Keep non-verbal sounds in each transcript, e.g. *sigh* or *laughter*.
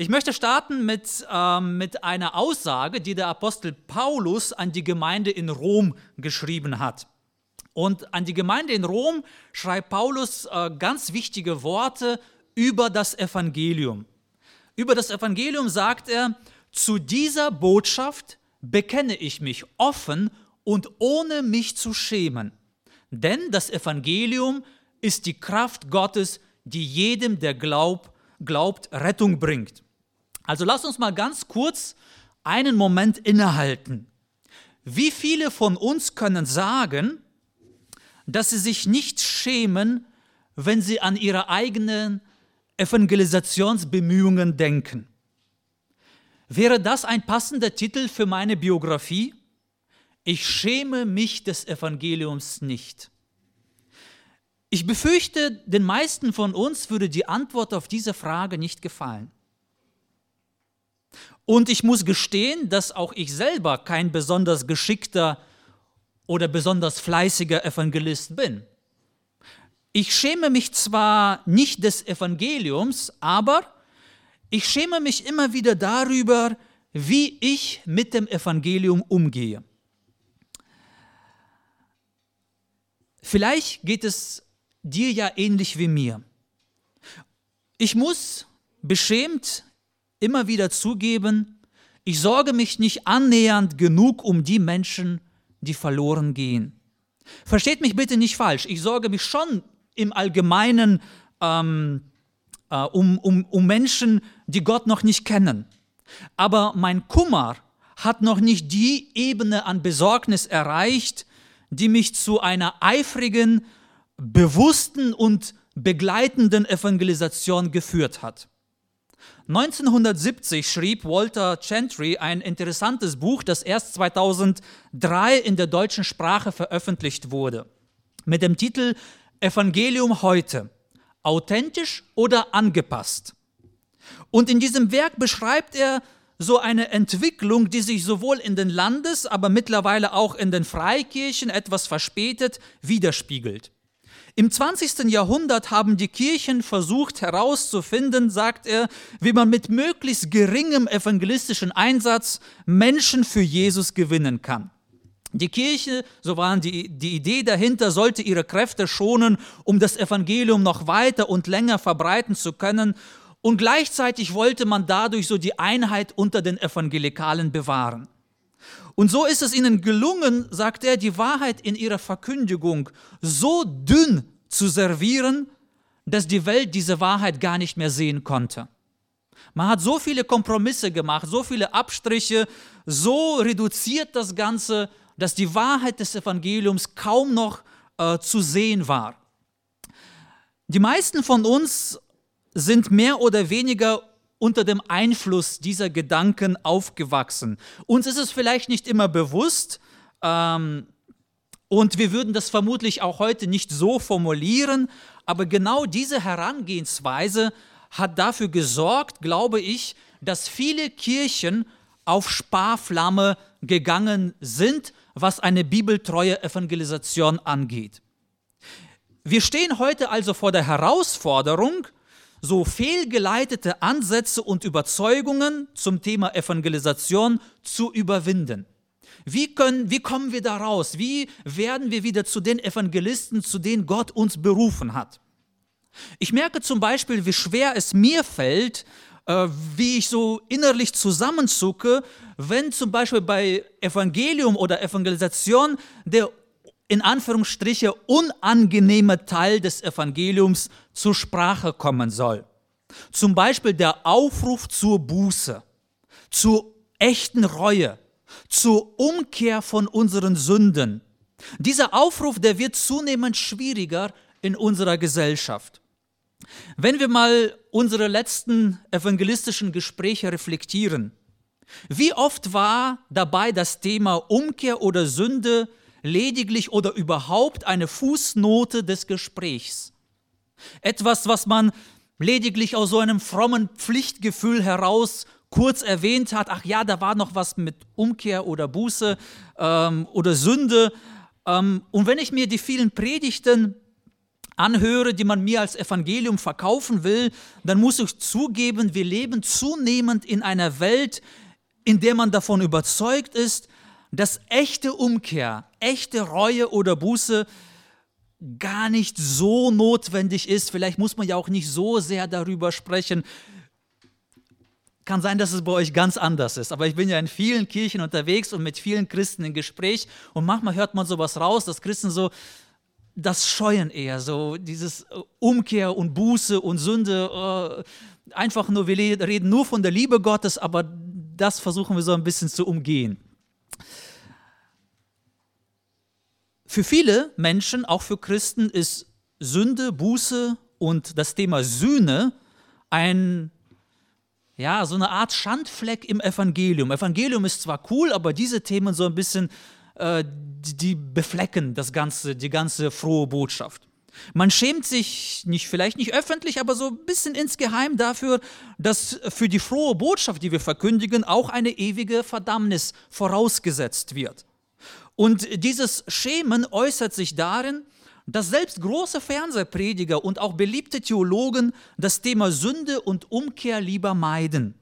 Ich möchte starten mit, ähm, mit einer Aussage, die der Apostel Paulus an die Gemeinde in Rom geschrieben hat. Und an die Gemeinde in Rom schreibt Paulus äh, ganz wichtige Worte über das Evangelium. Über das Evangelium sagt er, zu dieser Botschaft bekenne ich mich offen und ohne mich zu schämen. Denn das Evangelium ist die Kraft Gottes, die jedem, der glaub, glaubt, Rettung bringt. Also lass uns mal ganz kurz einen Moment innehalten. Wie viele von uns können sagen, dass sie sich nicht schämen, wenn sie an ihre eigenen Evangelisationsbemühungen denken? Wäre das ein passender Titel für meine Biografie? Ich schäme mich des Evangeliums nicht. Ich befürchte, den meisten von uns würde die Antwort auf diese Frage nicht gefallen. Und ich muss gestehen, dass auch ich selber kein besonders geschickter oder besonders fleißiger Evangelist bin. Ich schäme mich zwar nicht des Evangeliums, aber ich schäme mich immer wieder darüber, wie ich mit dem Evangelium umgehe. Vielleicht geht es dir ja ähnlich wie mir. Ich muss beschämt immer wieder zugeben, ich sorge mich nicht annähernd genug um die Menschen, die verloren gehen. Versteht mich bitte nicht falsch, ich sorge mich schon im Allgemeinen ähm, äh, um, um, um Menschen, die Gott noch nicht kennen. Aber mein Kummer hat noch nicht die Ebene an Besorgnis erreicht, die mich zu einer eifrigen, bewussten und begleitenden Evangelisation geführt hat. 1970 schrieb Walter Chantry ein interessantes Buch, das erst 2003 in der deutschen Sprache veröffentlicht wurde, mit dem Titel Evangelium heute, authentisch oder angepasst. Und in diesem Werk beschreibt er so eine Entwicklung, die sich sowohl in den Landes-, aber mittlerweile auch in den Freikirchen etwas verspätet widerspiegelt. Im 20. Jahrhundert haben die Kirchen versucht herauszufinden, sagt er, wie man mit möglichst geringem evangelistischen Einsatz Menschen für Jesus gewinnen kann. Die Kirche, so war die, die Idee dahinter, sollte ihre Kräfte schonen, um das Evangelium noch weiter und länger verbreiten zu können. Und gleichzeitig wollte man dadurch so die Einheit unter den Evangelikalen bewahren. Und so ist es ihnen gelungen, sagt er, die Wahrheit in ihrer Verkündigung so dünn zu servieren, dass die Welt diese Wahrheit gar nicht mehr sehen konnte. Man hat so viele Kompromisse gemacht, so viele Abstriche, so reduziert das Ganze, dass die Wahrheit des Evangeliums kaum noch äh, zu sehen war. Die meisten von uns sind mehr oder weniger unter dem Einfluss dieser Gedanken aufgewachsen. Uns ist es vielleicht nicht immer bewusst ähm, und wir würden das vermutlich auch heute nicht so formulieren, aber genau diese Herangehensweise hat dafür gesorgt, glaube ich, dass viele Kirchen auf Sparflamme gegangen sind, was eine bibeltreue Evangelisation angeht. Wir stehen heute also vor der Herausforderung, so fehlgeleitete Ansätze und Überzeugungen zum Thema Evangelisation zu überwinden. Wie, können, wie kommen wir da raus? Wie werden wir wieder zu den Evangelisten, zu denen Gott uns berufen hat? Ich merke zum Beispiel, wie schwer es mir fällt, äh, wie ich so innerlich zusammenzucke, wenn zum Beispiel bei Evangelium oder Evangelisation der in Anführungsstriche unangenehme Teil des Evangeliums zur Sprache kommen soll. Zum Beispiel der Aufruf zur Buße, zur echten Reue, zur Umkehr von unseren Sünden. Dieser Aufruf, der wird zunehmend schwieriger in unserer Gesellschaft. Wenn wir mal unsere letzten evangelistischen Gespräche reflektieren, wie oft war dabei das Thema Umkehr oder Sünde lediglich oder überhaupt eine Fußnote des Gesprächs. Etwas, was man lediglich aus so einem frommen Pflichtgefühl heraus kurz erwähnt hat, ach ja, da war noch was mit Umkehr oder Buße ähm, oder Sünde. Ähm, und wenn ich mir die vielen Predigten anhöre, die man mir als Evangelium verkaufen will, dann muss ich zugeben, wir leben zunehmend in einer Welt, in der man davon überzeugt ist, dass echte Umkehr, echte Reue oder Buße gar nicht so notwendig ist. Vielleicht muss man ja auch nicht so sehr darüber sprechen. Kann sein, dass es bei euch ganz anders ist, aber ich bin ja in vielen Kirchen unterwegs und mit vielen Christen im Gespräch und manchmal hört man sowas raus, dass Christen so das scheuen eher, so dieses äh, Umkehr und Buße und Sünde. Äh, einfach nur, wir reden nur von der Liebe Gottes, aber das versuchen wir so ein bisschen zu umgehen. Für viele Menschen, auch für Christen, ist Sünde, Buße und das Thema Sühne ein, ja, so eine Art Schandfleck im Evangelium. Evangelium ist zwar cool, aber diese Themen so ein bisschen, äh, die beflecken das ganze, die ganze frohe Botschaft. Man schämt sich nicht, vielleicht nicht öffentlich, aber so ein bisschen insgeheim dafür, dass für die frohe Botschaft, die wir verkündigen, auch eine ewige Verdammnis vorausgesetzt wird. Und dieses Schämen äußert sich darin, dass selbst große Fernsehprediger und auch beliebte Theologen das Thema Sünde und Umkehr lieber meiden.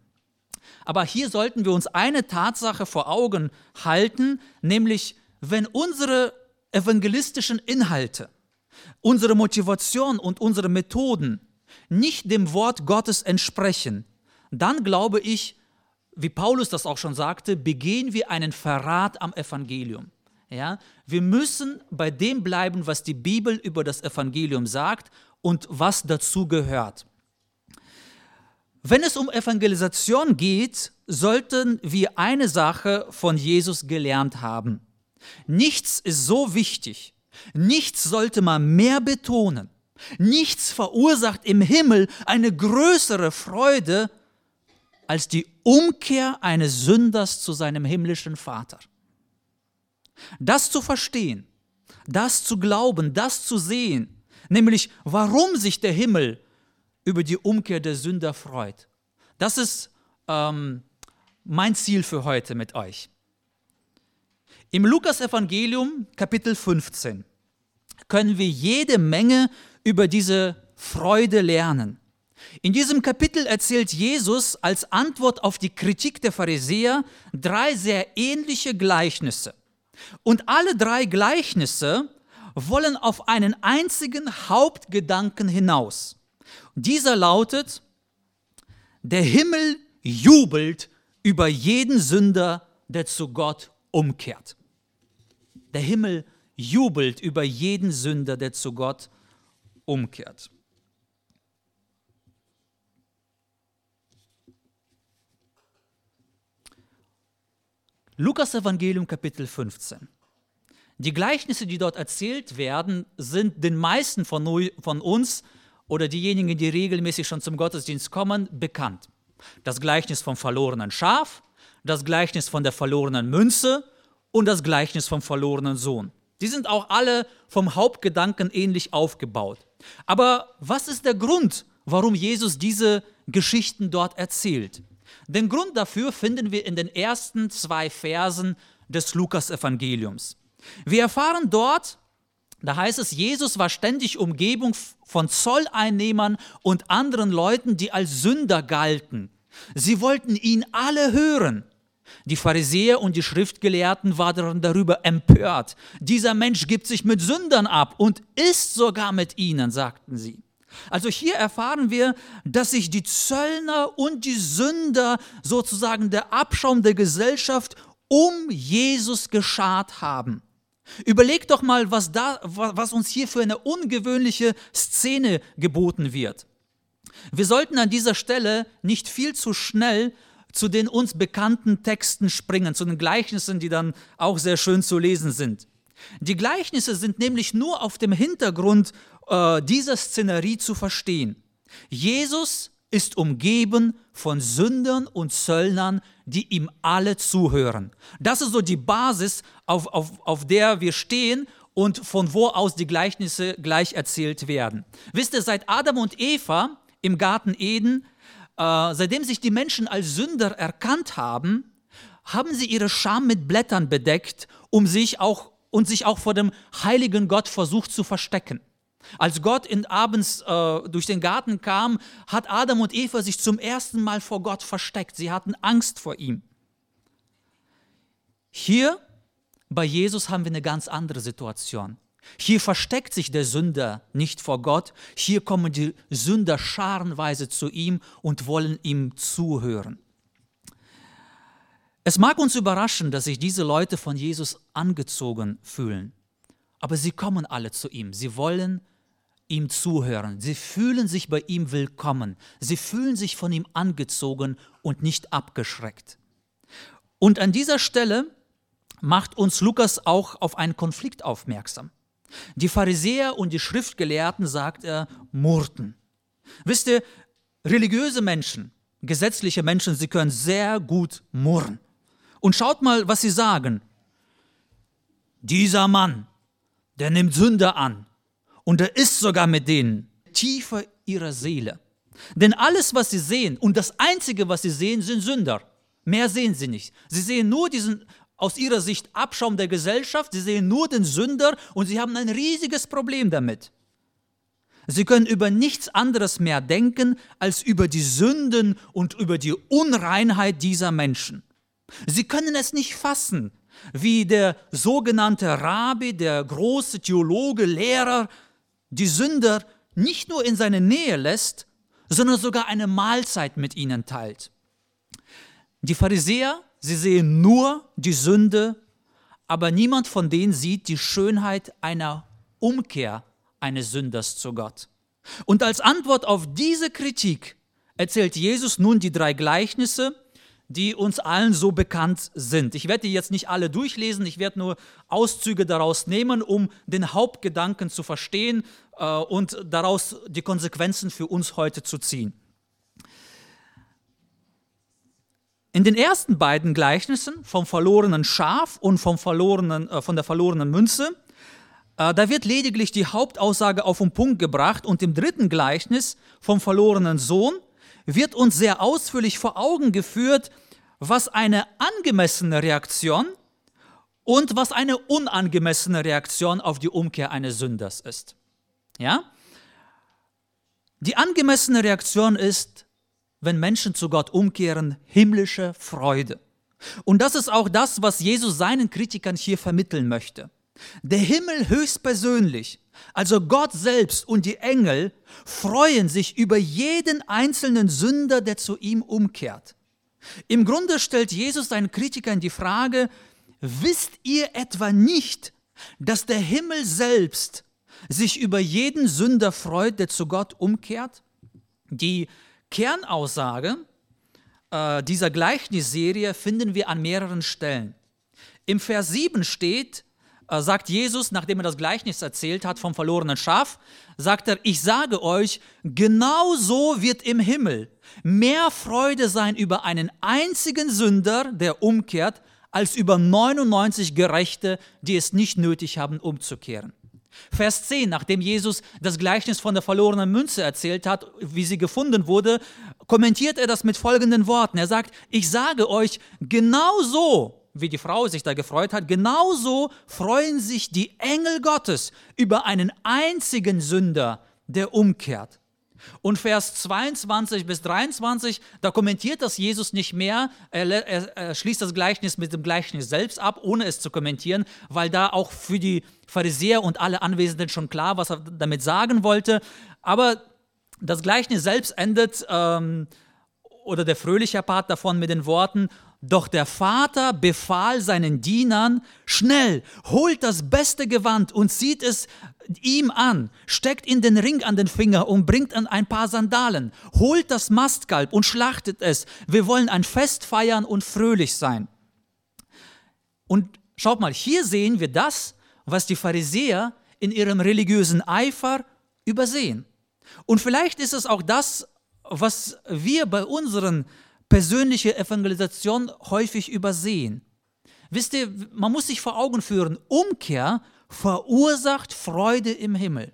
Aber hier sollten wir uns eine Tatsache vor Augen halten, nämlich wenn unsere evangelistischen Inhalte, unsere Motivation und unsere Methoden nicht dem Wort Gottes entsprechen, dann glaube ich, wie Paulus das auch schon sagte, begehen wir einen Verrat am Evangelium. Ja? Wir müssen bei dem bleiben, was die Bibel über das Evangelium sagt und was dazu gehört. Wenn es um Evangelisation geht, sollten wir eine Sache von Jesus gelernt haben. Nichts ist so wichtig, nichts sollte man mehr betonen, nichts verursacht im Himmel eine größere Freude als die Umkehr eines Sünders zu seinem himmlischen Vater. Das zu verstehen, das zu glauben, das zu sehen, nämlich warum sich der Himmel über die Umkehr der Sünder freut. Das ist ähm, mein Ziel für heute mit euch. Im Lukas-Evangelium, Kapitel 15, können wir jede Menge über diese Freude lernen. In diesem Kapitel erzählt Jesus als Antwort auf die Kritik der Pharisäer drei sehr ähnliche Gleichnisse. Und alle drei Gleichnisse wollen auf einen einzigen Hauptgedanken hinaus. Dieser lautet, der Himmel jubelt über jeden Sünder, der zu Gott umkehrt. Der Himmel jubelt über jeden Sünder, der zu Gott umkehrt. Lukas Evangelium Kapitel 15. Die Gleichnisse, die dort erzählt werden, sind den meisten von, von uns oder diejenigen, die regelmäßig schon zum Gottesdienst kommen, bekannt. Das Gleichnis vom verlorenen Schaf, das Gleichnis von der verlorenen Münze und das Gleichnis vom verlorenen Sohn. Die sind auch alle vom Hauptgedanken ähnlich aufgebaut. Aber was ist der Grund, warum Jesus diese Geschichten dort erzählt? Den Grund dafür finden wir in den ersten zwei Versen des Lukas-Evangeliums. Wir erfahren dort, da heißt es, Jesus war ständig Umgebung von Zolleinnehmern und anderen Leuten, die als Sünder galten. Sie wollten ihn alle hören. Die Pharisäer und die Schriftgelehrten waren darüber empört. Dieser Mensch gibt sich mit Sündern ab und isst sogar mit ihnen, sagten sie. Also hier erfahren wir, dass sich die Zöllner und die Sünder, sozusagen der Abschaum der Gesellschaft, um Jesus geschart haben. Überleg doch mal, was, da, was uns hier für eine ungewöhnliche Szene geboten wird. Wir sollten an dieser Stelle nicht viel zu schnell zu den uns bekannten Texten springen, zu den Gleichnissen, die dann auch sehr schön zu lesen sind. Die Gleichnisse sind nämlich nur auf dem Hintergrund äh, dieser Szenerie zu verstehen. Jesus ist umgeben von Sündern und Zöllnern, die ihm alle zuhören. Das ist so die Basis, auf, auf, auf der wir stehen und von wo aus die Gleichnisse gleich erzählt werden. Wisst ihr, seit Adam und Eva im Garten Eden, äh, seitdem sich die Menschen als Sünder erkannt haben, haben sie ihre Scham mit Blättern bedeckt, um sich auch und sich auch vor dem heiligen Gott versucht zu verstecken. Als Gott in abends äh, durch den Garten kam, hat Adam und Eva sich zum ersten Mal vor Gott versteckt. Sie hatten Angst vor ihm. Hier bei Jesus haben wir eine ganz andere Situation. Hier versteckt sich der Sünder nicht vor Gott, hier kommen die Sünder scharenweise zu ihm und wollen ihm zuhören. Es mag uns überraschen, dass sich diese Leute von Jesus angezogen fühlen, aber sie kommen alle zu ihm, sie wollen ihm zuhören, sie fühlen sich bei ihm willkommen, sie fühlen sich von ihm angezogen und nicht abgeschreckt. Und an dieser Stelle macht uns Lukas auch auf einen Konflikt aufmerksam. Die Pharisäer und die Schriftgelehrten, sagt er, murrten. Wisst ihr, religiöse Menschen, gesetzliche Menschen, sie können sehr gut murren. Und schaut mal, was sie sagen. Dieser Mann, der nimmt Sünder an und er ist sogar mit denen tiefer ihrer Seele. Denn alles, was sie sehen und das Einzige, was sie sehen, sind Sünder. Mehr sehen sie nicht. Sie sehen nur diesen aus ihrer Sicht Abschaum der Gesellschaft. Sie sehen nur den Sünder und sie haben ein riesiges Problem damit. Sie können über nichts anderes mehr denken als über die Sünden und über die Unreinheit dieser Menschen. Sie können es nicht fassen, wie der sogenannte Rabbi, der große Theologe, Lehrer, die Sünder nicht nur in seine Nähe lässt, sondern sogar eine Mahlzeit mit ihnen teilt. Die Pharisäer Sie sehen nur die Sünde, aber niemand von denen sieht die Schönheit einer Umkehr eines Sünders zu Gott. Und als Antwort auf diese Kritik erzählt Jesus nun die drei Gleichnisse, die uns allen so bekannt sind. Ich werde die jetzt nicht alle durchlesen, ich werde nur Auszüge daraus nehmen, um den Hauptgedanken zu verstehen äh, und daraus die Konsequenzen für uns heute zu ziehen. In den ersten beiden Gleichnissen vom verlorenen Schaf und vom verlorenen, äh, von der verlorenen Münze, äh, da wird lediglich die Hauptaussage auf den Punkt gebracht und im dritten Gleichnis vom verlorenen Sohn wird uns sehr ausführlich vor Augen geführt, was eine angemessene Reaktion und was eine unangemessene Reaktion auf die Umkehr eines Sünders ist. Ja? Die angemessene Reaktion ist, wenn Menschen zu Gott umkehren, himmlische Freude. Und das ist auch das, was Jesus seinen Kritikern hier vermitteln möchte. Der Himmel höchstpersönlich, also Gott selbst und die Engel, freuen sich über jeden einzelnen Sünder, der zu ihm umkehrt. Im Grunde stellt Jesus seinen Kritikern die Frage, wisst ihr etwa nicht, dass der Himmel selbst sich über jeden Sünder freut, der zu Gott umkehrt? Die Kernaussage äh, dieser Gleichnisserie finden wir an mehreren Stellen. Im Vers 7 steht, äh, sagt Jesus, nachdem er das Gleichnis erzählt hat vom verlorenen Schaf, sagt er, ich sage euch, genau so wird im Himmel mehr Freude sein über einen einzigen Sünder, der umkehrt, als über 99 Gerechte, die es nicht nötig haben, umzukehren. Vers 10, nachdem Jesus das Gleichnis von der verlorenen Münze erzählt hat, wie sie gefunden wurde, kommentiert er das mit folgenden Worten. Er sagt, ich sage euch, genau so, wie die Frau sich da gefreut hat, genauso freuen sich die Engel Gottes über einen einzigen Sünder, der umkehrt. Und Vers 22 bis 23, da kommentiert das Jesus nicht mehr. Er, er, er, schließt das Gleichnis mit dem Gleichnis selbst ab, ohne es zu kommentieren, weil da auch für die Pharisäer und alle Anwesenden schon klar, was er damit sagen wollte. Aber das Gleichnis selbst endet, ähm, oder der fröhliche Part davon mit den Worten, doch der Vater befahl seinen Dienern, schnell, holt das beste Gewand und zieht es ihm an, steckt in den Ring an den Finger und bringt an ein paar Sandalen, holt das Mastkalb und schlachtet es. Wir wollen ein Fest feiern und fröhlich sein. Und schaut mal, hier sehen wir das, was die Pharisäer in ihrem religiösen Eifer übersehen. Und vielleicht ist es auch das, was wir bei unseren persönlichen Evangelisation häufig übersehen. Wisst ihr, man muss sich vor Augen führen, Umkehr verursacht Freude im Himmel.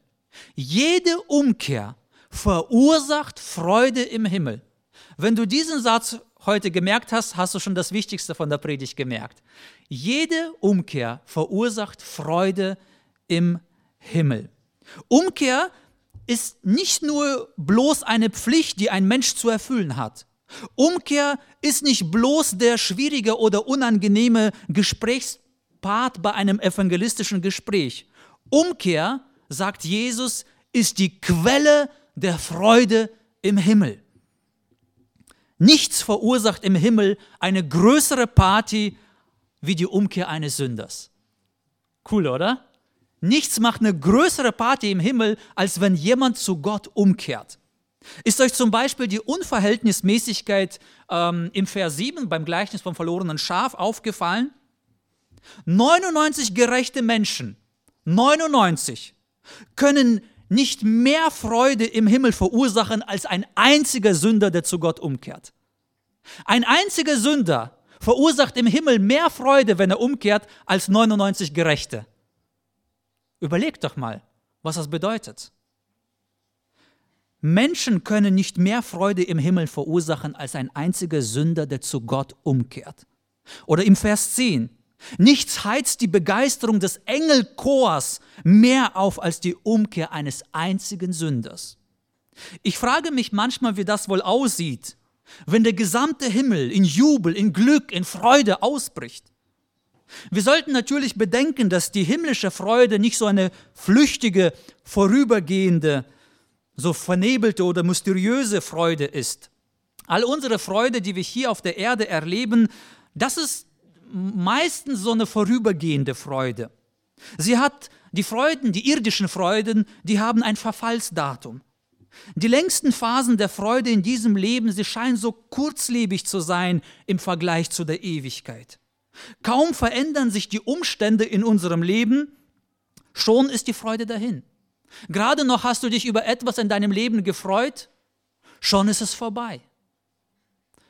Jede Umkehr verursacht Freude im Himmel. Wenn du diesen Satz heute gemerkt hast, hast du schon das Wichtigste von der Predigt gemerkt. Jede Umkehr verursacht Freude im Himmel. Umkehr ist nicht nur bloß eine Pflicht, die ein Mensch zu erfüllen hat. Umkehr ist nicht bloß der schwierige oder unangenehme Gesprächspart bei einem evangelistischen Gespräch. Umkehr, sagt Jesus, ist die Quelle der Freude im Himmel. Nichts verursacht im Himmel eine größere Party wie die Umkehr eines Sünders. Cool, oder? Nichts macht eine größere Party im Himmel, als wenn jemand zu Gott umkehrt. Ist euch zum Beispiel die Unverhältnismäßigkeit ähm, im Vers 7 beim Gleichnis vom verlorenen Schaf aufgefallen? 99 gerechte Menschen, 99, können nicht mehr Freude im Himmel verursachen als ein einziger Sünder, der zu Gott umkehrt. Ein einziger Sünder verursacht im Himmel mehr Freude, wenn er umkehrt, als 99 Gerechte. Überlegt doch mal, was das bedeutet. Menschen können nicht mehr Freude im Himmel verursachen als ein einziger Sünder, der zu Gott umkehrt. Oder im Vers 10. Nichts heizt die Begeisterung des Engelchors mehr auf als die Umkehr eines einzigen Sünders. Ich frage mich manchmal, wie das wohl aussieht, wenn der gesamte Himmel in Jubel, in Glück, in Freude ausbricht. Wir sollten natürlich bedenken, dass die himmlische Freude nicht so eine flüchtige, vorübergehende, so vernebelte oder mysteriöse Freude ist. All unsere Freude, die wir hier auf der Erde erleben, das ist meistens so eine vorübergehende Freude. Sie hat die Freuden, die irdischen Freuden, die haben ein Verfallsdatum. Die längsten Phasen der Freude in diesem Leben, sie scheinen so kurzlebig zu sein im Vergleich zu der Ewigkeit. Kaum verändern sich die Umstände in unserem Leben, schon ist die Freude dahin. Gerade noch hast du dich über etwas in deinem Leben gefreut, schon ist es vorbei.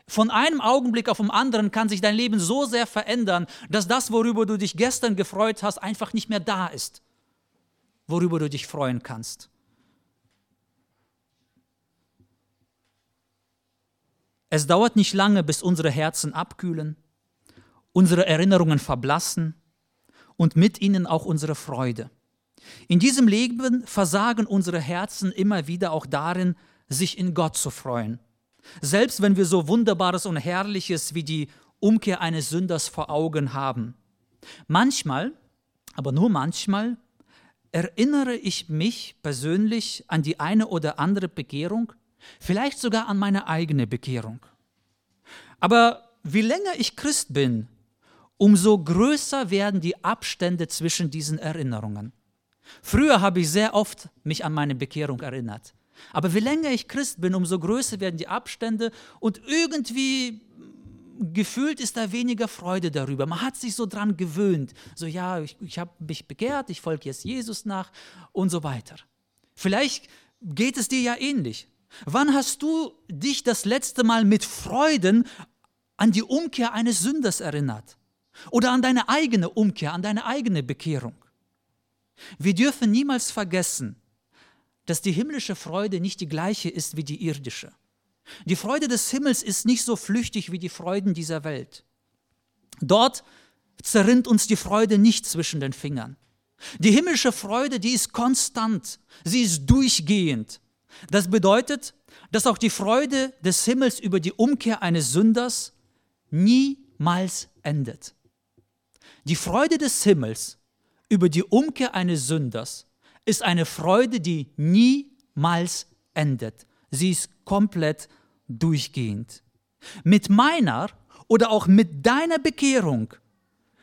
Von einem Augenblick auf den anderen kann sich dein Leben so sehr verändern, dass das, worüber du dich gestern gefreut hast, einfach nicht mehr da ist, worüber du dich freuen kannst. Es dauert nicht lange, bis unsere Herzen abkühlen unsere Erinnerungen verblassen und mit ihnen auch unsere Freude. In diesem Leben versagen unsere Herzen immer wieder auch darin, sich in Gott zu freuen. Selbst wenn wir so Wunderbares und Herrliches wie die Umkehr eines Sünders vor Augen haben. Manchmal, aber nur manchmal, erinnere ich mich persönlich an die eine oder andere Bekehrung, vielleicht sogar an meine eigene Bekehrung. Aber wie länger ich Christ bin, umso größer werden die Abstände zwischen diesen Erinnerungen. Früher habe ich sehr oft mich an meine Bekehrung erinnert. Aber wie länger ich Christ bin, umso größer werden die Abstände und irgendwie gefühlt ist da weniger Freude darüber. Man hat sich so dran gewöhnt. So, ja, ich, ich habe mich bekehrt, ich folge jetzt Jesus nach und so weiter. Vielleicht geht es dir ja ähnlich. Wann hast du dich das letzte Mal mit Freuden an die Umkehr eines Sünders erinnert? Oder an deine eigene Umkehr, an deine eigene Bekehrung. Wir dürfen niemals vergessen, dass die himmlische Freude nicht die gleiche ist wie die irdische. Die Freude des Himmels ist nicht so flüchtig wie die Freuden dieser Welt. Dort zerrinnt uns die Freude nicht zwischen den Fingern. Die himmlische Freude, die ist konstant, sie ist durchgehend. Das bedeutet, dass auch die Freude des Himmels über die Umkehr eines Sünders niemals endet. Die Freude des Himmels über die Umkehr eines Sünders ist eine Freude, die niemals endet. Sie ist komplett durchgehend. Mit meiner oder auch mit deiner Bekehrung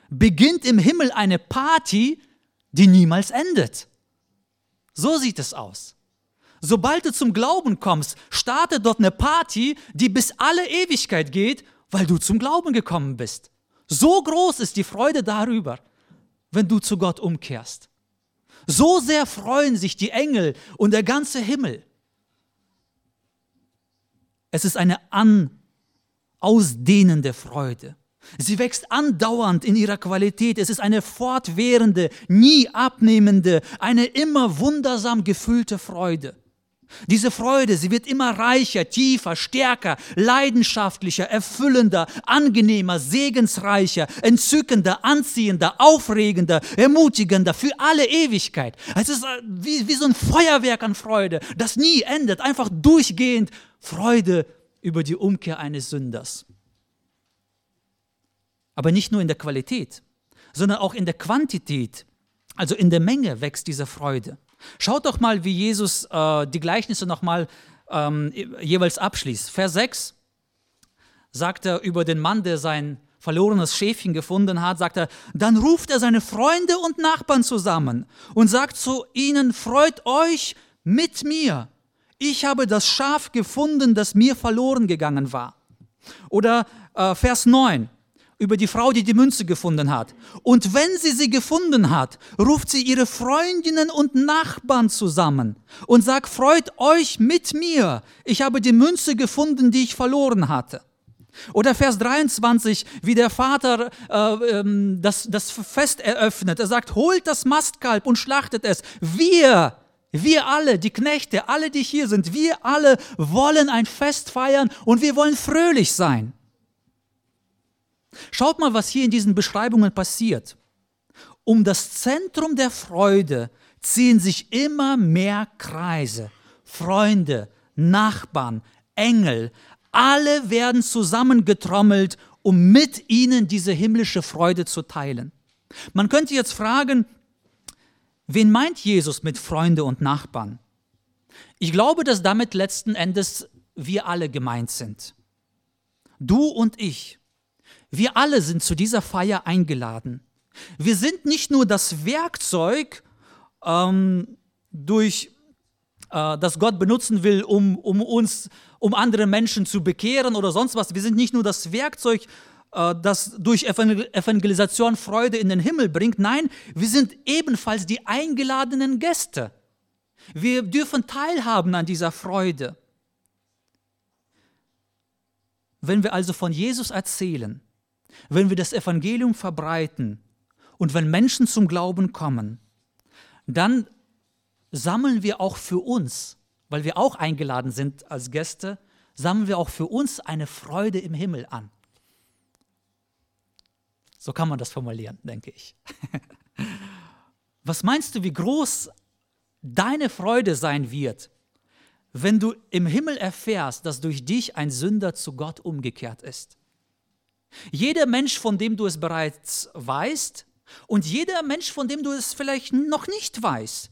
beginnt im Himmel eine Party, die niemals endet. So sieht es aus. Sobald du zum Glauben kommst, startet dort eine Party, die bis alle Ewigkeit geht, weil du zum Glauben gekommen bist. So groß ist die Freude darüber, wenn du zu Gott umkehrst. So sehr freuen sich die Engel und der ganze Himmel. Es ist eine an, ausdehnende Freude. Sie wächst andauernd in ihrer Qualität. Es ist eine fortwährende, nie abnehmende, eine immer wundersam gefüllte Freude. Diese Freude, sie wird immer reicher, tiefer, stärker, leidenschaftlicher, erfüllender, angenehmer, segensreicher, entzückender, anziehender, aufregender, ermutigender für alle Ewigkeit. Es ist äh, wie, wie so ein Feuerwerk an Freude, das nie endet, einfach durchgehend Freude über die Umkehr eines Sünders. Aber nicht nur in der Qualität, sondern auch in der Quantität, also in der Menge wächst diese Freude. Schaut doch mal, wie Jesus äh, die Gleichnisse nochmal ähm, jeweils abschließt. Vers 6 sagt er über den Mann, der sein verlorenes Schäfchen gefunden hat, sagt er, dann ruft er seine Freunde und Nachbarn zusammen und sagt zu ihnen, freut euch mit mir. Ich habe das Schaf gefunden, das mir verloren gegangen war. Oder äh, Vers 9, über die Frau, die die Münze gefunden hat. Und wenn sie sie gefunden hat, ruft sie ihre Freundinnen und Nachbarn zusammen und sagt, freut euch mit mir, ich habe die Münze gefunden, die ich verloren hatte. Oder Vers 23, wie der Vater äh, ähm, das, das Fest eröffnet. Er sagt, holt das Mastkalb und schlachtet es. Wir, wir alle, die Knechte, alle, die hier sind, wir alle wollen ein Fest feiern und wir wollen fröhlich sein. Schaut mal, was hier in diesen Beschreibungen passiert. Um das Zentrum der Freude ziehen sich immer mehr Kreise. Freunde, Nachbarn, Engel, alle werden zusammengetrommelt, um mit ihnen diese himmlische Freude zu teilen. Man könnte jetzt fragen, wen meint Jesus mit Freunde und Nachbarn? Ich glaube, dass damit letzten Endes wir alle gemeint sind. Du und ich. Wir alle sind zu dieser Feier eingeladen. Wir sind nicht nur das Werkzeug, ähm, durch äh, das Gott benutzen will, um, um uns, um andere Menschen zu bekehren oder sonst was. Wir sind nicht nur das Werkzeug, äh, das durch Evangelisation Freude in den Himmel bringt. Nein, wir sind ebenfalls die eingeladenen Gäste. Wir dürfen teilhaben an dieser Freude. Wenn wir also von Jesus erzählen, wenn wir das Evangelium verbreiten und wenn Menschen zum Glauben kommen, dann sammeln wir auch für uns, weil wir auch eingeladen sind als Gäste, sammeln wir auch für uns eine Freude im Himmel an. So kann man das formulieren, denke ich. *laughs* Was meinst du, wie groß deine Freude sein wird, wenn du im Himmel erfährst, dass durch dich ein Sünder zu Gott umgekehrt ist? Jeder Mensch, von dem du es bereits weißt und jeder Mensch, von dem du es vielleicht noch nicht weißt.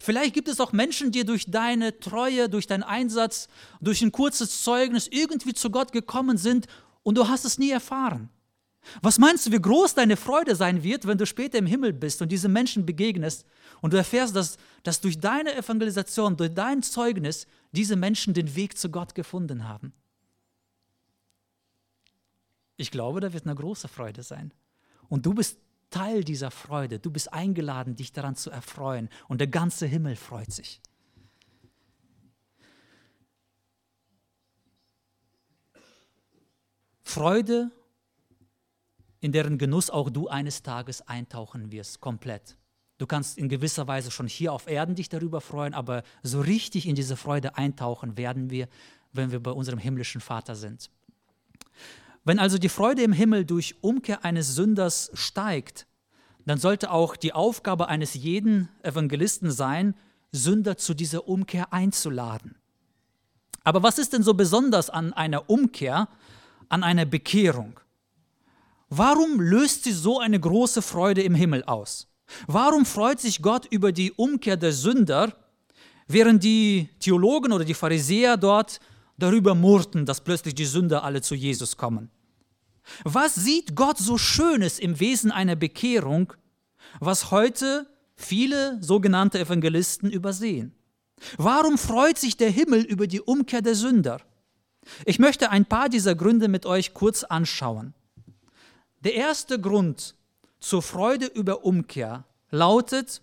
Vielleicht gibt es auch Menschen, die durch deine Treue, durch deinen Einsatz, durch ein kurzes Zeugnis irgendwie zu Gott gekommen sind und du hast es nie erfahren. Was meinst du, wie groß deine Freude sein wird, wenn du später im Himmel bist und diese Menschen begegnest und du erfährst, dass, dass durch deine Evangelisation, durch dein Zeugnis diese Menschen den Weg zu Gott gefunden haben? Ich glaube, da wird eine große Freude sein. Und du bist Teil dieser Freude. Du bist eingeladen, dich daran zu erfreuen. Und der ganze Himmel freut sich. Freude, in deren Genuss auch du eines Tages eintauchen wirst, komplett. Du kannst in gewisser Weise schon hier auf Erden dich darüber freuen, aber so richtig in diese Freude eintauchen werden wir, wenn wir bei unserem himmlischen Vater sind. Wenn also die Freude im Himmel durch Umkehr eines Sünders steigt, dann sollte auch die Aufgabe eines jeden Evangelisten sein, Sünder zu dieser Umkehr einzuladen. Aber was ist denn so besonders an einer Umkehr, an einer Bekehrung? Warum löst sie so eine große Freude im Himmel aus? Warum freut sich Gott über die Umkehr der Sünder, während die Theologen oder die Pharisäer dort darüber murrten, dass plötzlich die Sünder alle zu Jesus kommen. Was sieht Gott so Schönes im Wesen einer Bekehrung, was heute viele sogenannte Evangelisten übersehen? Warum freut sich der Himmel über die Umkehr der Sünder? Ich möchte ein paar dieser Gründe mit euch kurz anschauen. Der erste Grund zur Freude über Umkehr lautet,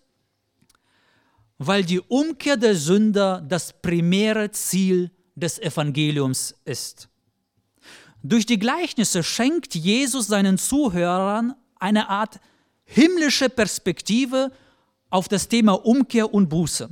weil die Umkehr der Sünder das primäre Ziel des Evangeliums ist. Durch die Gleichnisse schenkt Jesus seinen Zuhörern eine Art himmlische Perspektive auf das Thema Umkehr und Buße.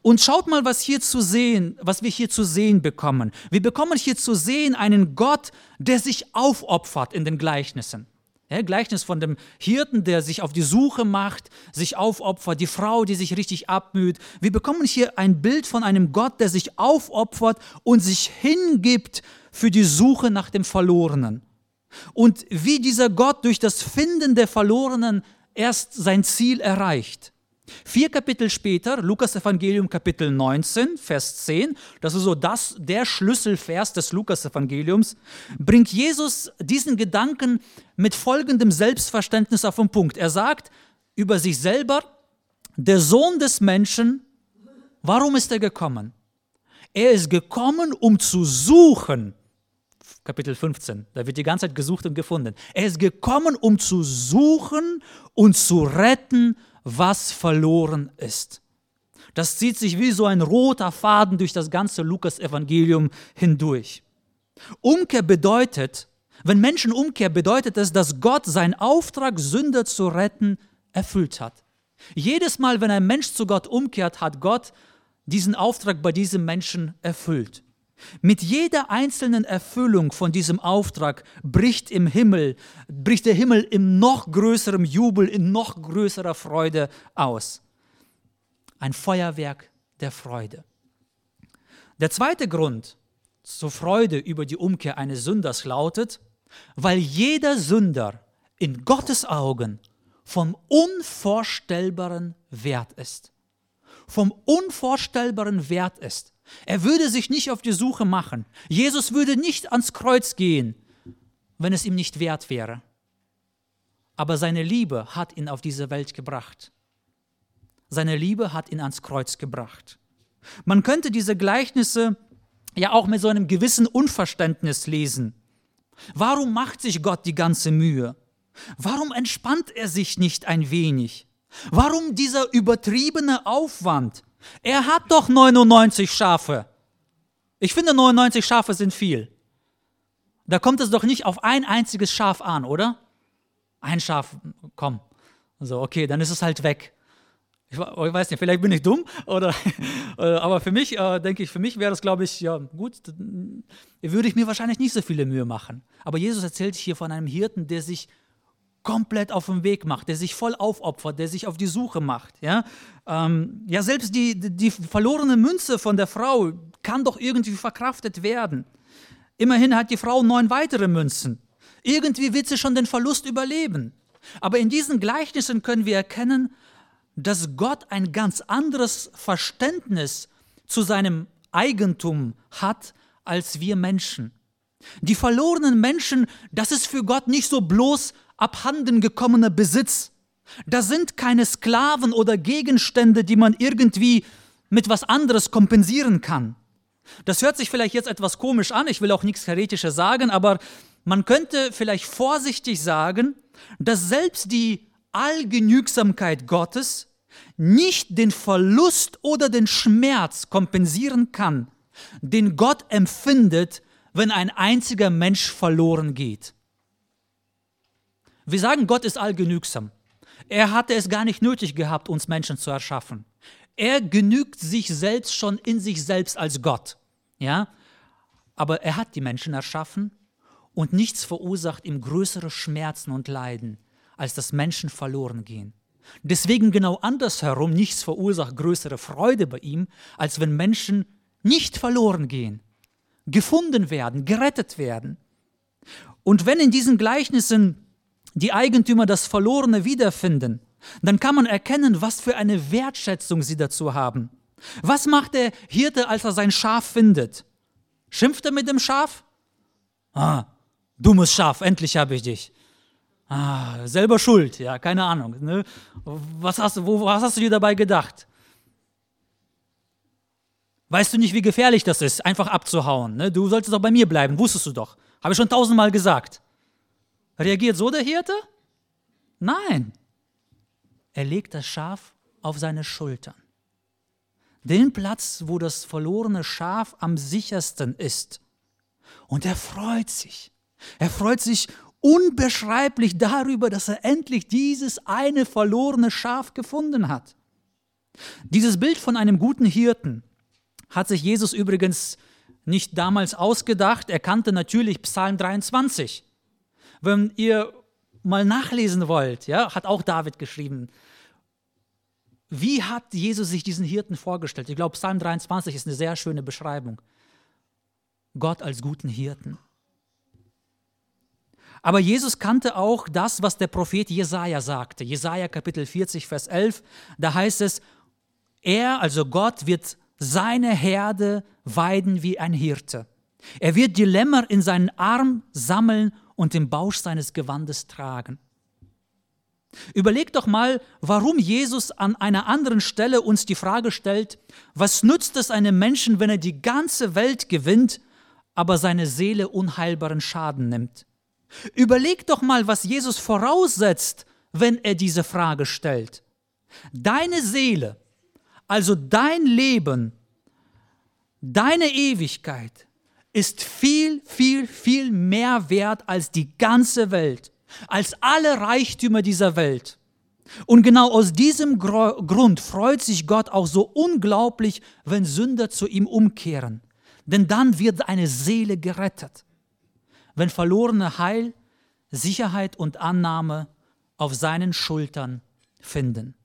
Und schaut mal, was hier zu sehen, was wir hier zu sehen bekommen. Wir bekommen hier zu sehen einen Gott, der sich aufopfert in den Gleichnissen. Ja, Gleichnis von dem Hirten, der sich auf die Suche macht, sich aufopfert, die Frau, die sich richtig abmüht. Wir bekommen hier ein Bild von einem Gott, der sich aufopfert und sich hingibt für die Suche nach dem Verlorenen. Und wie dieser Gott durch das Finden der Verlorenen erst sein Ziel erreicht. Vier Kapitel später, Lukas Evangelium Kapitel 19, Vers 10, das ist so das, der Schlüsselvers des Lukas Evangeliums, bringt Jesus diesen Gedanken mit folgendem Selbstverständnis auf den Punkt. Er sagt über sich selber, der Sohn des Menschen, warum ist er gekommen? Er ist gekommen, um zu suchen. Kapitel 15, da wird die ganze Zeit gesucht und gefunden. Er ist gekommen, um zu suchen und zu retten, was verloren ist. Das zieht sich wie so ein roter Faden durch das ganze Lukas-Evangelium hindurch. Umkehr bedeutet, wenn Menschen umkehren, bedeutet es, dass Gott seinen Auftrag, Sünder zu retten, erfüllt hat. Jedes Mal, wenn ein Mensch zu Gott umkehrt, hat Gott diesen Auftrag bei diesem Menschen erfüllt. Mit jeder einzelnen Erfüllung von diesem Auftrag bricht im Himmel, bricht der Himmel in noch größerem Jubel, in noch größerer Freude aus. Ein Feuerwerk der Freude. Der zweite Grund zur Freude über die Umkehr eines Sünders lautet, weil jeder Sünder in Gottes Augen vom unvorstellbaren Wert ist. Vom unvorstellbaren Wert ist. Er würde sich nicht auf die Suche machen. Jesus würde nicht ans Kreuz gehen, wenn es ihm nicht wert wäre. Aber seine Liebe hat ihn auf diese Welt gebracht. Seine Liebe hat ihn ans Kreuz gebracht. Man könnte diese Gleichnisse ja auch mit so einem gewissen Unverständnis lesen. Warum macht sich Gott die ganze Mühe? Warum entspannt er sich nicht ein wenig? Warum dieser übertriebene Aufwand? Er hat doch 99 Schafe. Ich finde 99 Schafe sind viel. Da kommt es doch nicht auf ein einziges Schaf an, oder? Ein Schaf, komm. So, okay, dann ist es halt weg. Ich, weiß nicht, vielleicht bin ich dumm, oder, *laughs* aber für mich, äh, denke ich, für mich wäre das, glaube ich, ja, gut, würde ich mir wahrscheinlich nicht so viele Mühe machen. Aber Jesus erzählt hier von einem Hirten, der sich komplett auf den Weg macht, der sich voll aufopfert, der sich auf die Suche macht. Ja, ähm, ja selbst die, die verlorene Münze von der Frau kann doch irgendwie verkraftet werden. Immerhin hat die Frau neun weitere Münzen. Irgendwie wird sie schon den Verlust überleben. Aber in diesen Gleichnissen können wir erkennen, dass Gott ein ganz anderes Verständnis zu seinem Eigentum hat als wir Menschen. Die verlorenen Menschen, das ist für Gott nicht so bloß abhanden gekommener Besitz. Das sind keine Sklaven oder Gegenstände, die man irgendwie mit was anderes kompensieren kann. Das hört sich vielleicht jetzt etwas komisch an, ich will auch nichts Heretisches sagen, aber man könnte vielleicht vorsichtig sagen, dass selbst die Allgenügsamkeit Gottes nicht den Verlust oder den Schmerz kompensieren kann, den Gott empfindet, wenn ein einziger Mensch verloren geht. Wir sagen, Gott ist allgenügsam. Er hatte es gar nicht nötig gehabt, uns Menschen zu erschaffen. Er genügt sich selbst schon in sich selbst als Gott. Ja? Aber er hat die Menschen erschaffen und nichts verursacht ihm größere Schmerzen und Leiden, als dass Menschen verloren gehen. Deswegen genau andersherum, nichts verursacht größere Freude bei ihm, als wenn Menschen nicht verloren gehen, gefunden werden, gerettet werden. Und wenn in diesen Gleichnissen die Eigentümer das Verlorene wiederfinden, dann kann man erkennen, was für eine Wertschätzung sie dazu haben. Was macht der Hirte, als er sein Schaf findet? Schimpft er mit dem Schaf? Ah, dummes Schaf, endlich habe ich dich. Ah, selber schuld, ja, keine Ahnung. Ne? Was, hast, wo, was hast du dir dabei gedacht? Weißt du nicht, wie gefährlich das ist, einfach abzuhauen? Ne? Du solltest doch bei mir bleiben, wusstest du doch. Habe ich schon tausendmal gesagt. Reagiert so der Hirte? Nein. Er legt das Schaf auf seine Schultern. Den Platz, wo das verlorene Schaf am sichersten ist. Und er freut sich. Er freut sich unbeschreiblich darüber, dass er endlich dieses eine verlorene Schaf gefunden hat. Dieses Bild von einem guten Hirten hat sich Jesus übrigens nicht damals ausgedacht. Er kannte natürlich Psalm 23. Wenn ihr mal nachlesen wollt, ja, hat auch David geschrieben. Wie hat Jesus sich diesen Hirten vorgestellt? Ich glaube, Psalm 23 ist eine sehr schöne Beschreibung. Gott als guten Hirten. Aber Jesus kannte auch das, was der Prophet Jesaja sagte. Jesaja Kapitel 40, Vers 11, da heißt es: Er, also Gott, wird seine Herde weiden wie ein Hirte. Er wird die Lämmer in seinen Arm sammeln und im Bausch seines Gewandes tragen. Überleg doch mal, warum Jesus an einer anderen Stelle uns die Frage stellt, was nützt es einem Menschen, wenn er die ganze Welt gewinnt, aber seine Seele unheilbaren Schaden nimmt? Überleg doch mal, was Jesus voraussetzt, wenn er diese Frage stellt. Deine Seele, also dein Leben, deine Ewigkeit ist viel, viel, viel mehr wert als die ganze Welt, als alle Reichtümer dieser Welt. Und genau aus diesem Grund freut sich Gott auch so unglaublich, wenn Sünder zu ihm umkehren. Denn dann wird eine Seele gerettet. Wenn verlorene Heil, Sicherheit und Annahme auf seinen Schultern finden.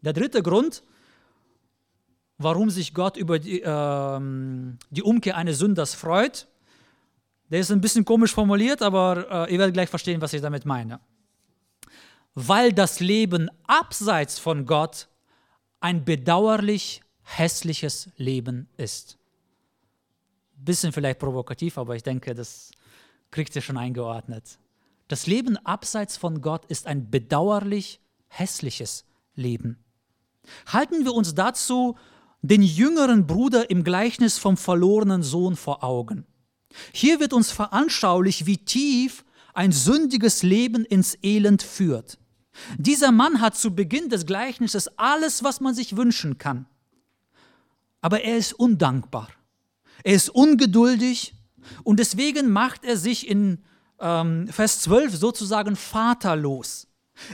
Der dritte Grund, warum sich Gott über die, äh, die Umkehr eines Sünders freut. Der ist ein bisschen komisch formuliert, aber äh, ihr werdet gleich verstehen, was ich damit meine. Weil das Leben abseits von Gott ein bedauerlich hässliches Leben ist. Bisschen vielleicht provokativ, aber ich denke, das kriegt ihr schon eingeordnet. Das Leben abseits von Gott ist ein bedauerlich hässliches Leben. Halten wir uns dazu den jüngeren Bruder im Gleichnis vom verlorenen Sohn vor Augen. Hier wird uns veranschaulicht, wie tief ein sündiges Leben ins Elend führt. Dieser Mann hat zu Beginn des Gleichnisses alles, was man sich wünschen kann. Aber er ist undankbar. Er ist ungeduldig und deswegen macht er sich in ähm, Vers 12 sozusagen vaterlos.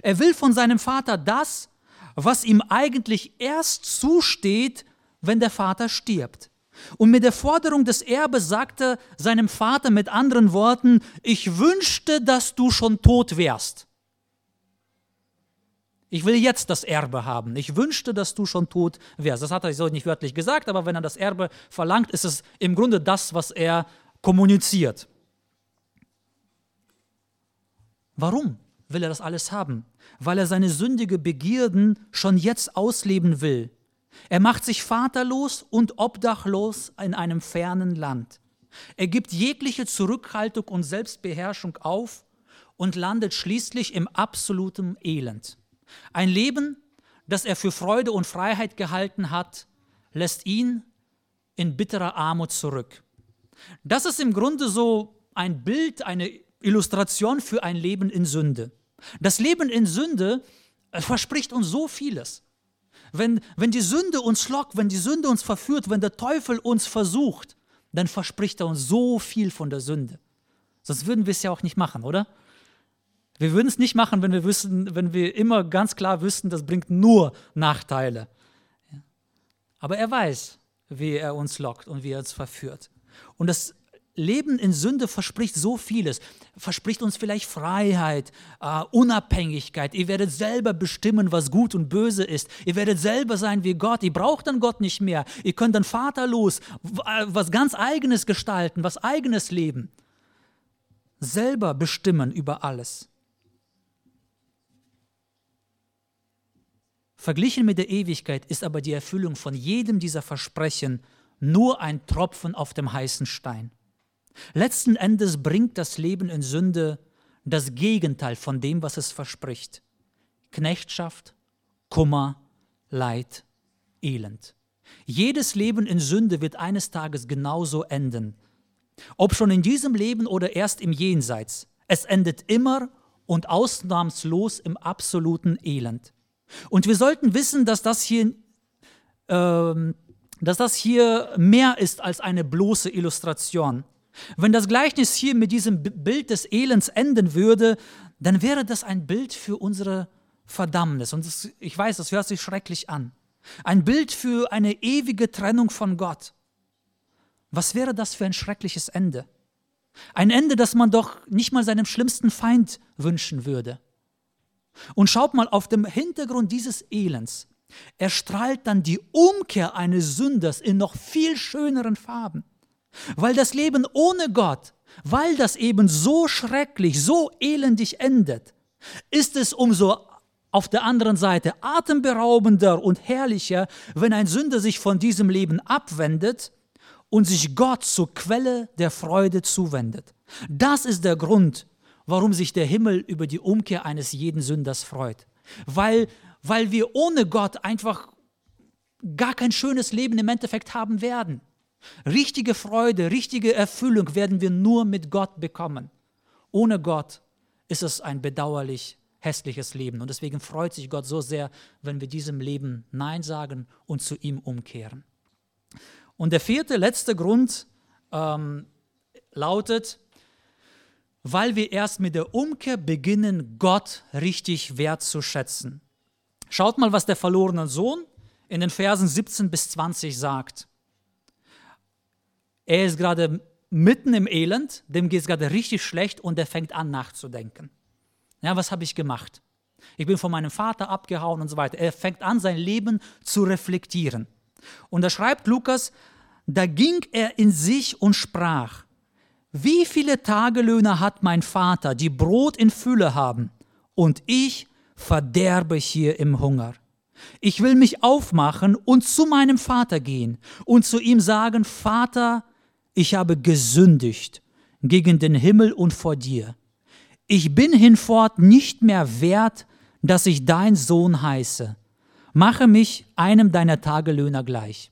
Er will von seinem Vater das, was ihm eigentlich erst zusteht, wenn der Vater stirbt. Und mit der Forderung des Erbes sagte seinem Vater mit anderen Worten, ich wünschte, dass du schon tot wärst. Ich will jetzt das Erbe haben. Ich wünschte, dass du schon tot wärst. Das hat er so nicht wörtlich gesagt, aber wenn er das Erbe verlangt, ist es im Grunde das, was er kommuniziert. Warum will er das alles haben? Weil er seine sündige Begierden schon jetzt ausleben will. Er macht sich vaterlos und obdachlos in einem fernen Land. Er gibt jegliche Zurückhaltung und Selbstbeherrschung auf und landet schließlich im absoluten Elend. Ein Leben, das er für Freude und Freiheit gehalten hat, lässt ihn in bitterer Armut zurück. Das ist im Grunde so ein Bild, eine Illustration für ein Leben in Sünde. Das Leben in Sünde verspricht uns so vieles. Wenn, wenn die Sünde uns lockt, wenn die Sünde uns verführt, wenn der Teufel uns versucht, dann verspricht er uns so viel von der Sünde. Sonst würden wir es ja auch nicht machen, oder? Wir würden es nicht machen, wenn wir, wissen, wenn wir immer ganz klar wüssten, das bringt nur Nachteile. Aber er weiß, wie er uns lockt und wie er uns verführt. Und das Leben in Sünde verspricht so vieles. Verspricht uns vielleicht Freiheit, äh, Unabhängigkeit. Ihr werdet selber bestimmen, was gut und böse ist. Ihr werdet selber sein wie Gott. Ihr braucht dann Gott nicht mehr. Ihr könnt dann vaterlos äh, was ganz eigenes gestalten, was eigenes leben. Selber bestimmen über alles. Verglichen mit der Ewigkeit ist aber die Erfüllung von jedem dieser Versprechen nur ein Tropfen auf dem heißen Stein. Letzten Endes bringt das Leben in Sünde das Gegenteil von dem, was es verspricht. Knechtschaft, Kummer, Leid, Elend. Jedes Leben in Sünde wird eines Tages genauso enden. Ob schon in diesem Leben oder erst im Jenseits. Es endet immer und ausnahmslos im absoluten Elend. Und wir sollten wissen, dass das hier, ähm, dass das hier mehr ist als eine bloße Illustration. Wenn das Gleichnis hier mit diesem Bild des Elends enden würde, dann wäre das ein Bild für unsere Verdammnis. Und das, ich weiß, das hört sich schrecklich an. Ein Bild für eine ewige Trennung von Gott. Was wäre das für ein schreckliches Ende? Ein Ende, das man doch nicht mal seinem schlimmsten Feind wünschen würde. Und schaut mal auf dem Hintergrund dieses Elends. erstrahlt dann die Umkehr eines Sünders in noch viel schöneren Farben. Weil das Leben ohne Gott, weil das eben so schrecklich, so elendig endet, ist es umso auf der anderen Seite atemberaubender und herrlicher, wenn ein Sünder sich von diesem Leben abwendet und sich Gott zur Quelle der Freude zuwendet. Das ist der Grund, warum sich der Himmel über die Umkehr eines jeden Sünders freut. Weil, weil wir ohne Gott einfach gar kein schönes Leben im Endeffekt haben werden. Richtige Freude, richtige Erfüllung werden wir nur mit Gott bekommen. Ohne Gott ist es ein bedauerlich hässliches Leben. Und deswegen freut sich Gott so sehr, wenn wir diesem Leben Nein sagen und zu ihm umkehren. Und der vierte, letzte Grund ähm, lautet, weil wir erst mit der Umkehr beginnen, Gott richtig wertzuschätzen. Schaut mal, was der verlorene Sohn in den Versen 17 bis 20 sagt. Er ist gerade mitten im Elend, dem geht es gerade richtig schlecht und er fängt an nachzudenken. Ja, was habe ich gemacht? Ich bin von meinem Vater abgehauen und so weiter. Er fängt an, sein Leben zu reflektieren. Und da schreibt Lukas, da ging er in sich und sprach, wie viele Tagelöhner hat mein Vater, die Brot in Fülle haben, und ich verderbe hier im Hunger. Ich will mich aufmachen und zu meinem Vater gehen und zu ihm sagen, Vater, ich habe gesündigt gegen den Himmel und vor dir. Ich bin hinfort nicht mehr wert, dass ich dein Sohn heiße. Mache mich einem deiner Tagelöhner gleich.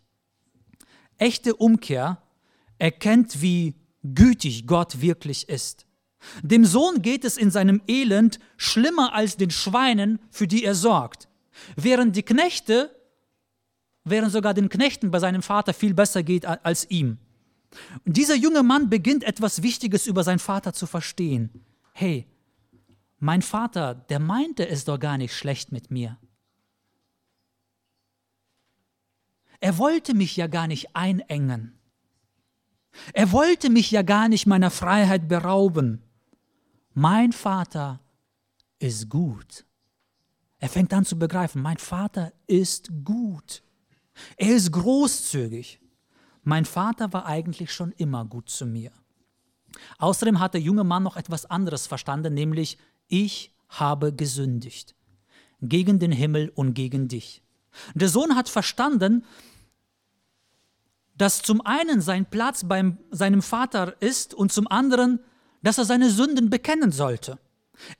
Echte Umkehr erkennt, wie gütig Gott wirklich ist. Dem Sohn geht es in seinem Elend schlimmer als den Schweinen, für die er sorgt. Während die Knechte, während sogar den Knechten bei seinem Vater viel besser geht als ihm. Und dieser junge Mann beginnt etwas Wichtiges über seinen Vater zu verstehen. Hey, mein Vater, der meinte es doch gar nicht schlecht mit mir. Er wollte mich ja gar nicht einengen. Er wollte mich ja gar nicht meiner Freiheit berauben. Mein Vater ist gut. Er fängt an zu begreifen, mein Vater ist gut. Er ist großzügig. Mein Vater war eigentlich schon immer gut zu mir. Außerdem hat der junge Mann noch etwas anderes verstanden, nämlich ich habe gesündigt gegen den Himmel und gegen dich. Der Sohn hat verstanden, dass zum einen sein Platz bei seinem Vater ist und zum anderen, dass er seine Sünden bekennen sollte.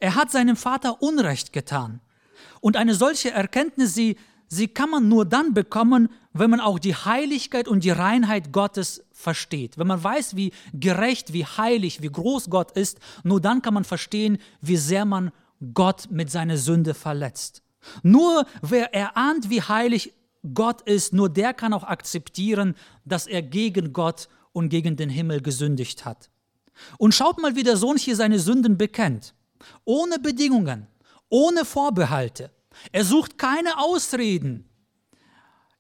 Er hat seinem Vater Unrecht getan. Und eine solche Erkenntnis, sie, sie kann man nur dann bekommen, wenn man auch die Heiligkeit und die Reinheit Gottes versteht. Wenn man weiß, wie gerecht, wie heilig, wie groß Gott ist, nur dann kann man verstehen, wie sehr man Gott mit seiner Sünde verletzt. Nur wer erahnt, wie heilig Gott ist, nur der kann auch akzeptieren, dass er gegen Gott und gegen den Himmel gesündigt hat. Und schaut mal, wie der Sohn hier seine Sünden bekennt. Ohne Bedingungen, ohne Vorbehalte. Er sucht keine Ausreden.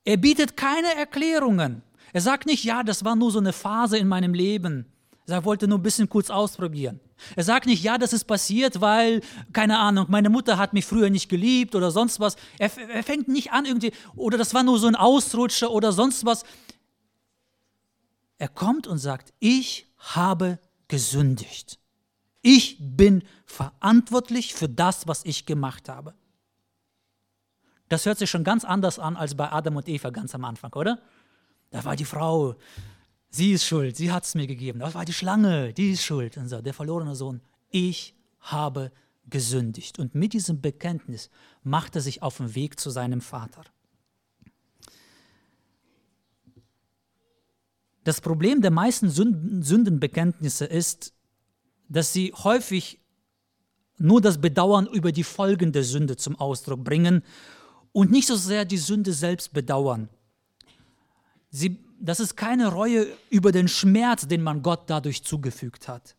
Er bietet keine Erklärungen. Er sagt nicht, ja, das war nur so eine Phase in meinem Leben. Er wollte nur ein bisschen kurz ausprobieren. Er sagt nicht, ja, das ist passiert, weil, keine Ahnung, meine Mutter hat mich früher nicht geliebt oder sonst was. Er, er fängt nicht an irgendwie, oder das war nur so ein Ausrutscher oder sonst was. Er kommt und sagt, ich habe gesündigt. Ich bin verantwortlich für das, was ich gemacht habe. Das hört sich schon ganz anders an als bei Adam und Eva ganz am Anfang, oder? Da war die Frau, sie ist schuld, sie hat es mir gegeben. Das war die Schlange, die ist schuld. Und so, der verlorene Sohn, ich habe gesündigt. Und mit diesem Bekenntnis macht er sich auf den Weg zu seinem Vater. Das Problem der meisten Sündenbekenntnisse ist, dass sie häufig nur das Bedauern über die Folgen der Sünde zum Ausdruck bringen und nicht so sehr die Sünde selbst bedauern. Sie, das ist keine Reue über den Schmerz, den man Gott dadurch zugefügt hat.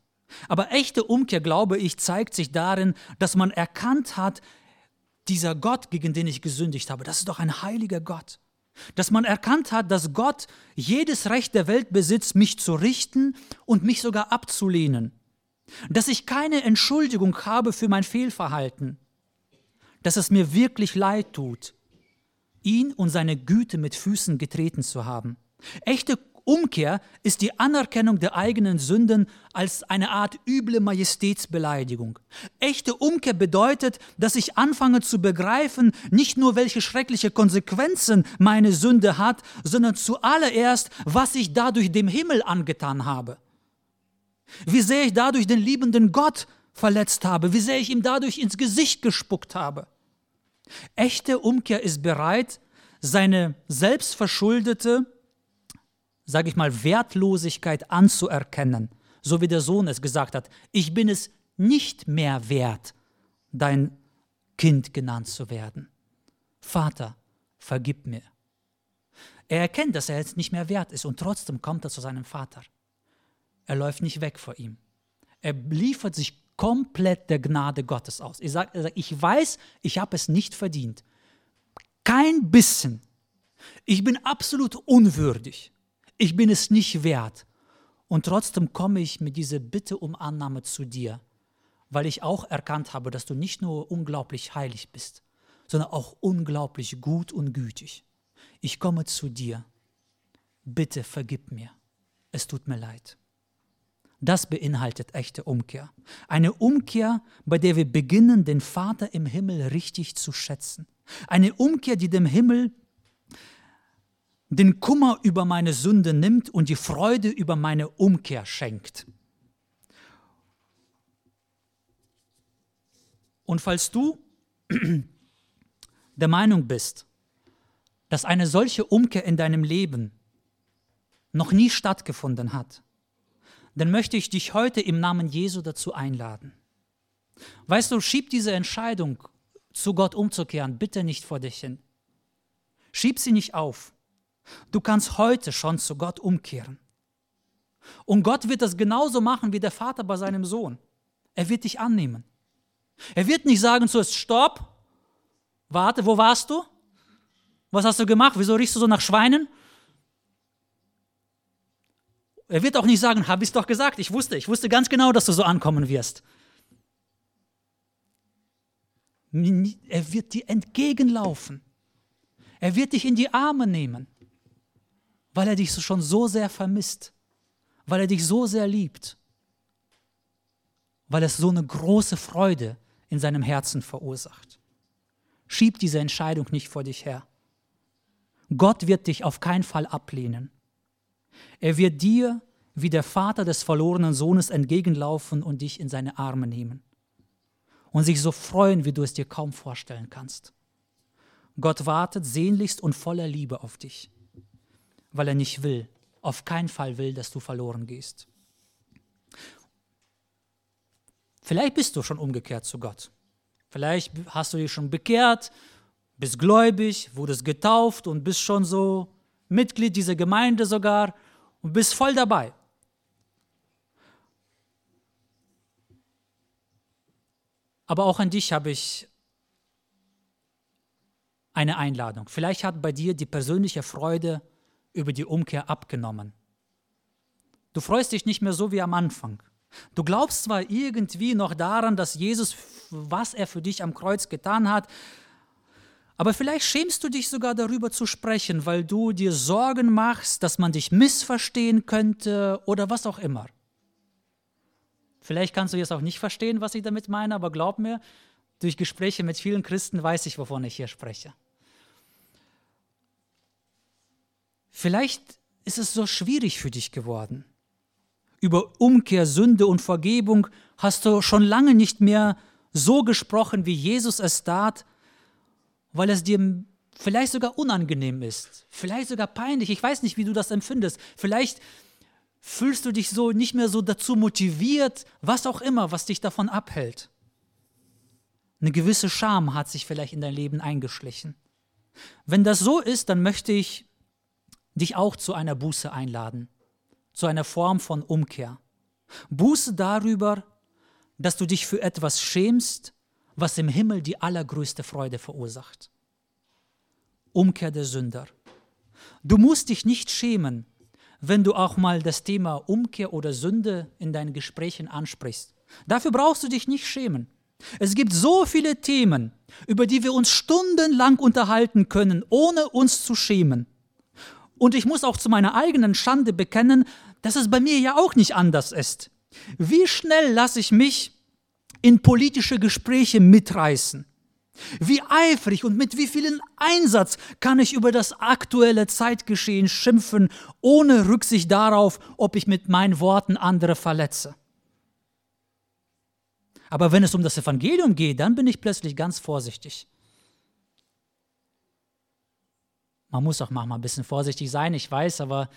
Aber echte Umkehr, glaube ich, zeigt sich darin, dass man erkannt hat, dieser Gott, gegen den ich gesündigt habe, das ist doch ein heiliger Gott. Dass man erkannt hat, dass Gott jedes Recht der Welt besitzt, mich zu richten und mich sogar abzulehnen. Dass ich keine Entschuldigung habe für mein Fehlverhalten. Dass es mir wirklich leid tut, ihn und seine Güte mit Füßen getreten zu haben. Echte Umkehr ist die Anerkennung der eigenen Sünden als eine Art üble Majestätsbeleidigung. Echte Umkehr bedeutet, dass ich anfange zu begreifen, nicht nur welche schreckliche Konsequenzen meine Sünde hat, sondern zuallererst, was ich dadurch dem Himmel angetan habe. Wie sehr ich dadurch den liebenden Gott verletzt habe, wie sehr ich ihm dadurch ins Gesicht gespuckt habe. Echte Umkehr ist bereit, seine selbstverschuldete sage ich mal, Wertlosigkeit anzuerkennen, so wie der Sohn es gesagt hat, ich bin es nicht mehr wert, dein Kind genannt zu werden. Vater, vergib mir. Er erkennt, dass er jetzt nicht mehr wert ist und trotzdem kommt er zu seinem Vater. Er läuft nicht weg vor ihm. Er liefert sich komplett der Gnade Gottes aus. Er sagt, ich weiß, ich habe es nicht verdient. Kein bisschen. Ich bin absolut unwürdig ich bin es nicht wert. Und trotzdem komme ich mit dieser Bitte um Annahme zu dir, weil ich auch erkannt habe, dass du nicht nur unglaublich heilig bist, sondern auch unglaublich gut und gütig. Ich komme zu dir. Bitte vergib mir. Es tut mir leid. Das beinhaltet echte Umkehr. Eine Umkehr, bei der wir beginnen, den Vater im Himmel richtig zu schätzen. Eine Umkehr, die dem Himmel den Kummer über meine Sünde nimmt und die Freude über meine Umkehr schenkt. Und falls du *clears throat* der Meinung bist, dass eine solche Umkehr in deinem Leben noch nie stattgefunden hat, dann möchte ich dich heute im Namen Jesu dazu einladen. Weißt du, schieb diese Entscheidung, zu Gott umzukehren, bitte nicht vor dich hin. Schieb sie nicht auf. Du kannst heute schon zu Gott umkehren. Und Gott wird das genauso machen wie der Vater bei seinem Sohn. Er wird dich annehmen. Er wird nicht sagen zuerst, stopp, warte, wo warst du? Was hast du gemacht? Wieso riechst du so nach Schweinen? Er wird auch nicht sagen, habe ich es doch gesagt, ich wusste, ich wusste ganz genau, dass du so ankommen wirst. Er wird dir entgegenlaufen. Er wird dich in die Arme nehmen weil er dich schon so sehr vermisst, weil er dich so sehr liebt, weil es so eine große Freude in seinem Herzen verursacht. Schieb diese Entscheidung nicht vor dich her. Gott wird dich auf keinen Fall ablehnen. Er wird dir wie der Vater des verlorenen Sohnes entgegenlaufen und dich in seine Arme nehmen und sich so freuen, wie du es dir kaum vorstellen kannst. Gott wartet sehnlichst und voller Liebe auf dich weil er nicht will, auf keinen Fall will, dass du verloren gehst. Vielleicht bist du schon umgekehrt zu Gott. Vielleicht hast du dich schon bekehrt, bist gläubig, wurdest getauft und bist schon so Mitglied dieser Gemeinde sogar und bist voll dabei. Aber auch an dich habe ich eine Einladung. Vielleicht hat bei dir die persönliche Freude über die Umkehr abgenommen. Du freust dich nicht mehr so wie am Anfang. Du glaubst zwar irgendwie noch daran, dass Jesus, was er für dich am Kreuz getan hat, aber vielleicht schämst du dich sogar darüber zu sprechen, weil du dir Sorgen machst, dass man dich missverstehen könnte oder was auch immer. Vielleicht kannst du jetzt auch nicht verstehen, was ich damit meine, aber glaub mir, durch Gespräche mit vielen Christen weiß ich, wovon ich hier spreche. Vielleicht ist es so schwierig für dich geworden. Über Umkehr, Sünde und Vergebung hast du schon lange nicht mehr so gesprochen, wie Jesus es tat, weil es dir vielleicht sogar unangenehm ist, vielleicht sogar peinlich. Ich weiß nicht, wie du das empfindest. Vielleicht fühlst du dich so nicht mehr so dazu motiviert, was auch immer, was dich davon abhält. Eine gewisse Scham hat sich vielleicht in dein Leben eingeschlichen. Wenn das so ist, dann möchte ich dich auch zu einer Buße einladen, zu einer Form von Umkehr. Buße darüber, dass du dich für etwas schämst, was im Himmel die allergrößte Freude verursacht. Umkehr der Sünder. Du musst dich nicht schämen, wenn du auch mal das Thema Umkehr oder Sünde in deinen Gesprächen ansprichst. Dafür brauchst du dich nicht schämen. Es gibt so viele Themen, über die wir uns stundenlang unterhalten können, ohne uns zu schämen. Und ich muss auch zu meiner eigenen Schande bekennen, dass es bei mir ja auch nicht anders ist. Wie schnell lasse ich mich in politische Gespräche mitreißen? Wie eifrig und mit wie vielen Einsatz kann ich über das aktuelle Zeitgeschehen schimpfen, ohne Rücksicht darauf, ob ich mit meinen Worten andere verletze. Aber wenn es um das Evangelium geht, dann bin ich plötzlich ganz vorsichtig. Man muss auch manchmal ein bisschen vorsichtig sein, ich weiß, aber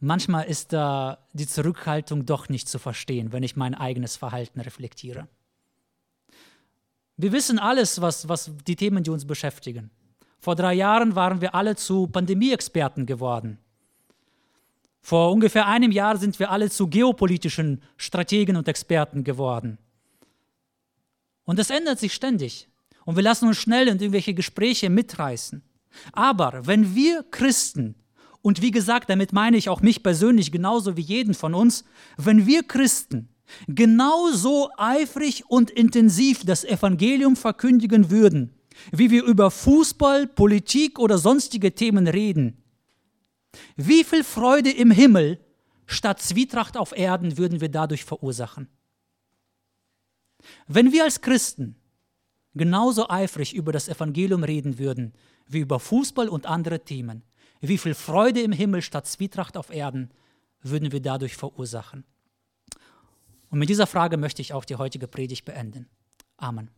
manchmal ist da die Zurückhaltung doch nicht zu verstehen, wenn ich mein eigenes Verhalten reflektiere. Wir wissen alles, was, was die Themen, die uns beschäftigen. Vor drei Jahren waren wir alle zu Pandemieexperten geworden. Vor ungefähr einem Jahr sind wir alle zu geopolitischen Strategen und Experten geworden. Und das ändert sich ständig. Und wir lassen uns schnell in irgendwelche Gespräche mitreißen. Aber wenn wir Christen, und wie gesagt, damit meine ich auch mich persönlich genauso wie jeden von uns, wenn wir Christen genauso eifrig und intensiv das Evangelium verkündigen würden, wie wir über Fußball, Politik oder sonstige Themen reden, wie viel Freude im Himmel statt Zwietracht auf Erden würden wir dadurch verursachen? Wenn wir als Christen genauso eifrig über das Evangelium reden würden, wie über Fußball und andere Themen, wie viel Freude im Himmel statt Zwietracht auf Erden würden wir dadurch verursachen? Und mit dieser Frage möchte ich auch die heutige Predigt beenden. Amen.